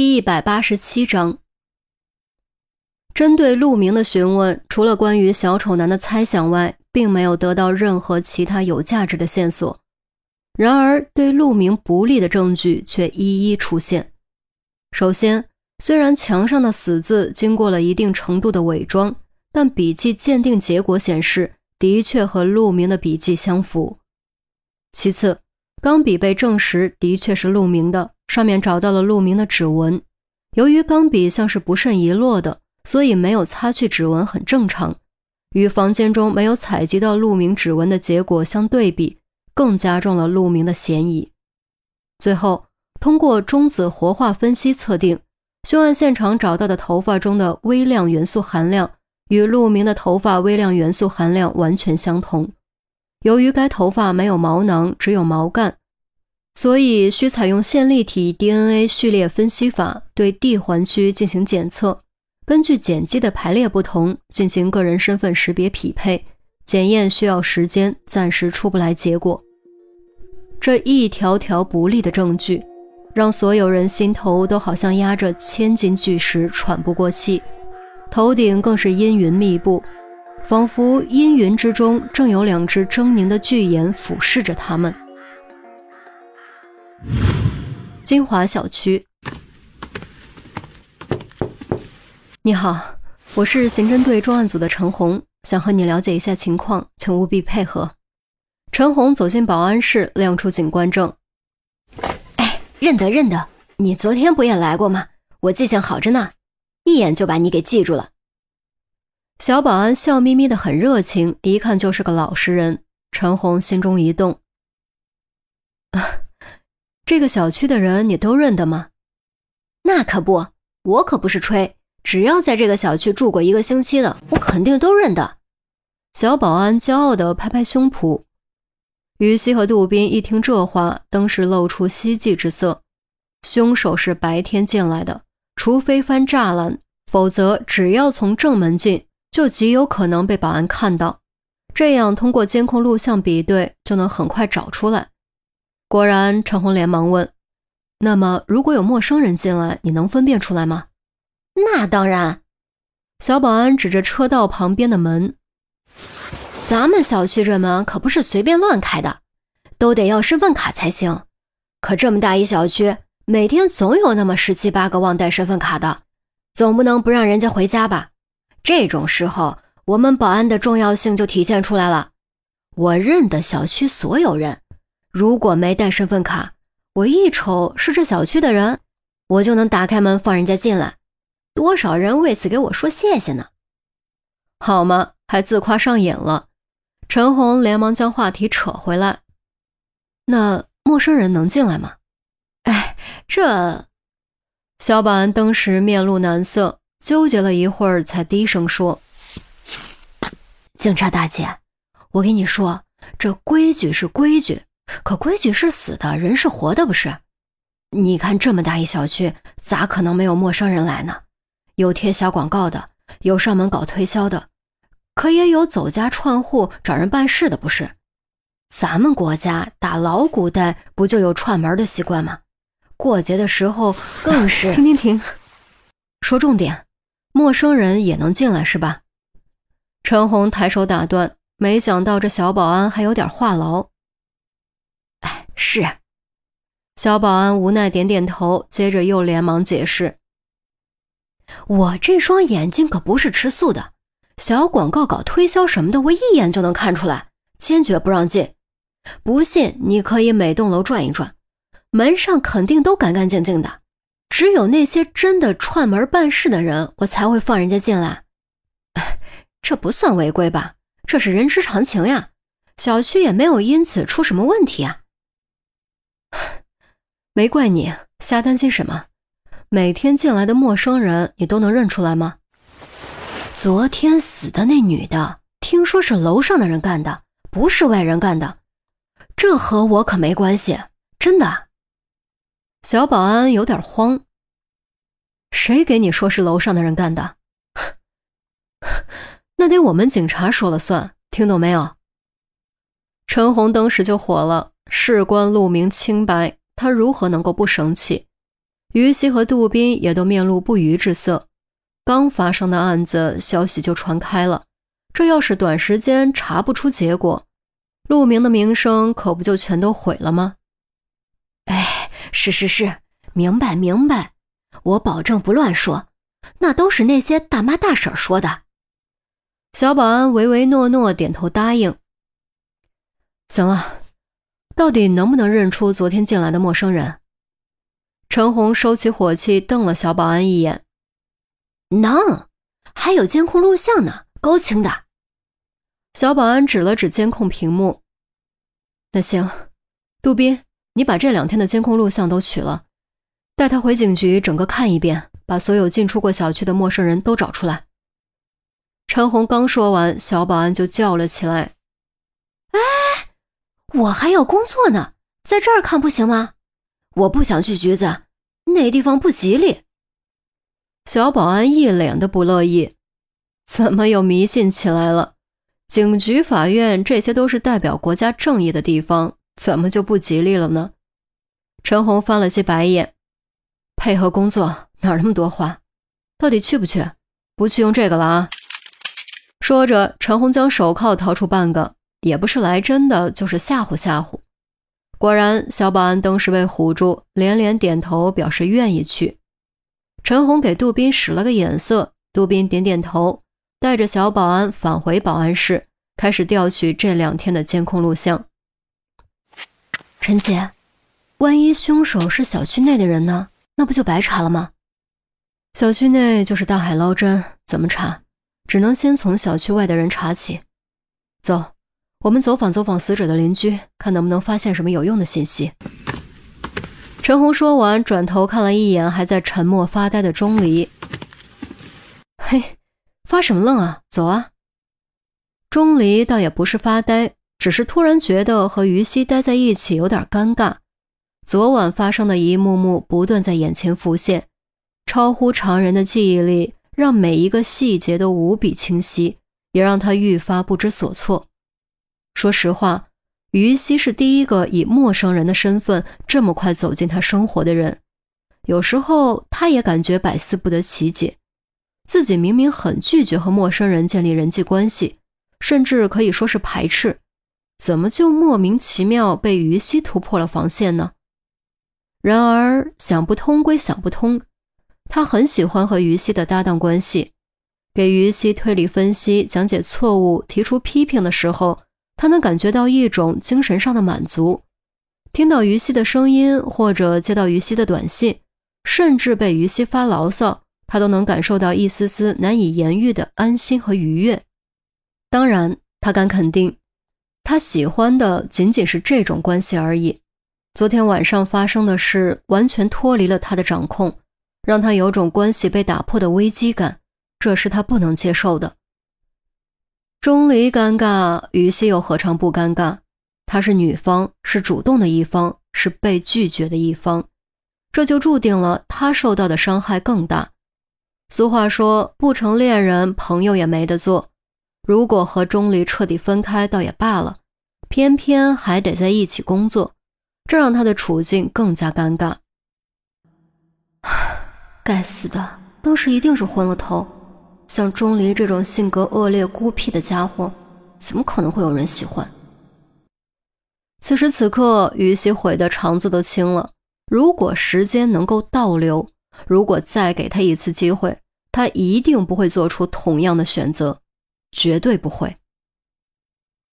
第一百八十七章，针对陆明的询问，除了关于小丑男的猜想外，并没有得到任何其他有价值的线索。然而，对陆明不利的证据却一一出现。首先，虽然墙上的死字经过了一定程度的伪装，但笔迹鉴定结果显示，的确和陆明的笔迹相符。其次，钢笔被证实的确是陆明的，上面找到了陆明的指纹。由于钢笔像是不慎遗落的，所以没有擦去指纹很正常。与房间中没有采集到陆明指纹的结果相对比，更加重了陆明的嫌疑。最后，通过中子活化分析测定，凶案现场找到的头发中的微量元素含量与陆明的头发微量元素含量完全相同。由于该头发没有毛囊，只有毛干，所以需采用线粒体 DNA 序列分析法对地环区进行检测。根据碱基的排列不同进行个人身份识别匹配，检验需要时间，暂时出不来结果。这一条条不利的证据，让所有人心头都好像压着千斤巨石，喘不过气，头顶更是阴云密布，仿佛阴云之中正有两只狰狞的巨眼俯视着他们。金华小区。你好，我是刑侦队重案组的陈红，想和你了解一下情况，请务必配合。陈红走进保安室，亮出警官证。哎，认得认得，你昨天不也来过吗？我记性好着呢，一眼就把你给记住了。小保安笑眯眯的，很热情，一看就是个老实人。陈红心中一动，这个小区的人你都认得吗？那可不，我可不是吹。只要在这个小区住过一个星期的，我肯定都认得。小保安骄傲地拍拍胸脯。于西和杜宾一听这话，登时露出希冀之色。凶手是白天进来的，除非翻栅栏，否则只要从正门进，就极有可能被保安看到。这样通过监控录像比对，就能很快找出来。果然，陈红连忙问：“那么，如果有陌生人进来，你能分辨出来吗？”那当然，小保安指着车道旁边的门。咱们小区这门可不是随便乱开的，都得要身份卡才行。可这么大一小区，每天总有那么十七八个忘带身份卡的，总不能不让人家回家吧？这种时候，我们保安的重要性就体现出来了。我认得小区所有人，如果没带身份卡，我一瞅是这小区的人，我就能打开门放人家进来。多少人为此给我说谢谢呢？好吗？还自夸上瘾了。陈红连忙将话题扯回来。那陌生人能进来吗？哎，这……小保安当时面露难色，纠结了一会儿，才低声说：“警察大姐，我跟你说，这规矩是规矩，可规矩是死的，人是活的，不是？你看这么大一小区，咋可能没有陌生人来呢？”有贴小广告的，有上门搞推销的，可也有走家串户找人办事的，不是？咱们国家打老古代不就有串门的习惯吗？过节的时候更 是。停停停，说重点，陌生人也能进来是吧？陈红抬手打断，没想到这小保安还有点话痨。是。小保安无奈点点头，接着又连忙解释。我这双眼睛可不是吃素的，小广告搞推销什么的，我一眼就能看出来，坚决不让进。不信你可以每栋楼转一转，门上肯定都干干净净的。只有那些真的串门办事的人，我才会放人家进来。这不算违规吧？这是人之常情呀。小区也没有因此出什么问题啊。没怪你，瞎担心什么。每天进来的陌生人，你都能认出来吗？昨天死的那女的，听说是楼上的人干的，不是外人干的，这和我可没关系，真的。小保安有点慌。谁给你说是楼上的人干的？那得我们警察说了算，听懂没有？陈红当时就火了，事关陆明清白，他如何能够不生气？于西和杜宾也都面露不愉之色。刚发生的案子消息就传开了，这要是短时间查不出结果，陆明的名声可不就全都毁了吗？哎，是是是，明白明白，我保证不乱说。那都是那些大妈大婶说的。小保安唯唯诺诺点头答应。行了，到底能不能认出昨天进来的陌生人？陈红收起火气，瞪了小保安一眼。能，还有监控录像呢，高清的。小保安指了指监控屏幕。那行，杜斌，你把这两天的监控录像都取了，带他回警局整个看一遍，把所有进出过小区的陌生人都找出来。陈红刚说完，小保安就叫了起来：“哎，我还要工作呢，在这儿看不行吗？我不想去局子，那地方不吉利。”小保安一脸的不乐意，怎么又迷信起来了？警局、法院这些都是代表国家正义的地方，怎么就不吉利了呢？陈红翻了些白眼，配合工作哪那么多话？到底去不去？不去用这个了啊！说着，陈红将手铐掏出半个，也不是来真的，就是吓唬吓唬。果然，小保安当时被唬住，连连点头表示愿意去。陈红给杜宾使了个眼色，杜宾点点头，带着小保安返回保安室，开始调取这两天的监控录像。陈姐，万一凶手是小区内的人呢？那不就白查了吗？小区内就是大海捞针，怎么查？只能先从小区外的人查起。走，我们走访走访死者的邻居，看能不能发现什么有用的信息。陈红说完，转头看了一眼还在沉默发呆的钟离。嘿，发什么愣啊？走啊！钟离倒也不是发呆，只是突然觉得和于西待在一起有点尴尬。昨晚发生的一幕幕不断在眼前浮现，超乎常人的记忆力让每一个细节都无比清晰，也让他愈发不知所措。说实话。于西是第一个以陌生人的身份这么快走进他生活的人，有时候他也感觉百思不得其解，自己明明很拒绝和陌生人建立人际关系，甚至可以说是排斥，怎么就莫名其妙被于西突破了防线呢？然而想不通归想不通，他很喜欢和于西的搭档关系，给于西推理分析、讲解错误、提出批评的时候。他能感觉到一种精神上的满足，听到于西的声音，或者接到于西的短信，甚至被于西发牢骚，他都能感受到一丝丝难以言喻的安心和愉悦。当然，他敢肯定，他喜欢的仅仅是这种关系而已。昨天晚上发生的事完全脱离了他的掌控，让他有种关系被打破的危机感，这是他不能接受的。钟离尴尬，于西又何尝不尴尬？她是女方，是主动的一方，是被拒绝的一方，这就注定了她受到的伤害更大。俗话说，不成恋人，朋友也没得做。如果和钟离彻底分开，倒也罢了，偏偏还得在一起工作，这让她的处境更加尴尬。该死的，当时一定是昏了头。像钟离这种性格恶劣、孤僻的家伙，怎么可能会有人喜欢？此时此刻，于西悔得肠子都青了。如果时间能够倒流，如果再给他一次机会，他一定不会做出同样的选择，绝对不会。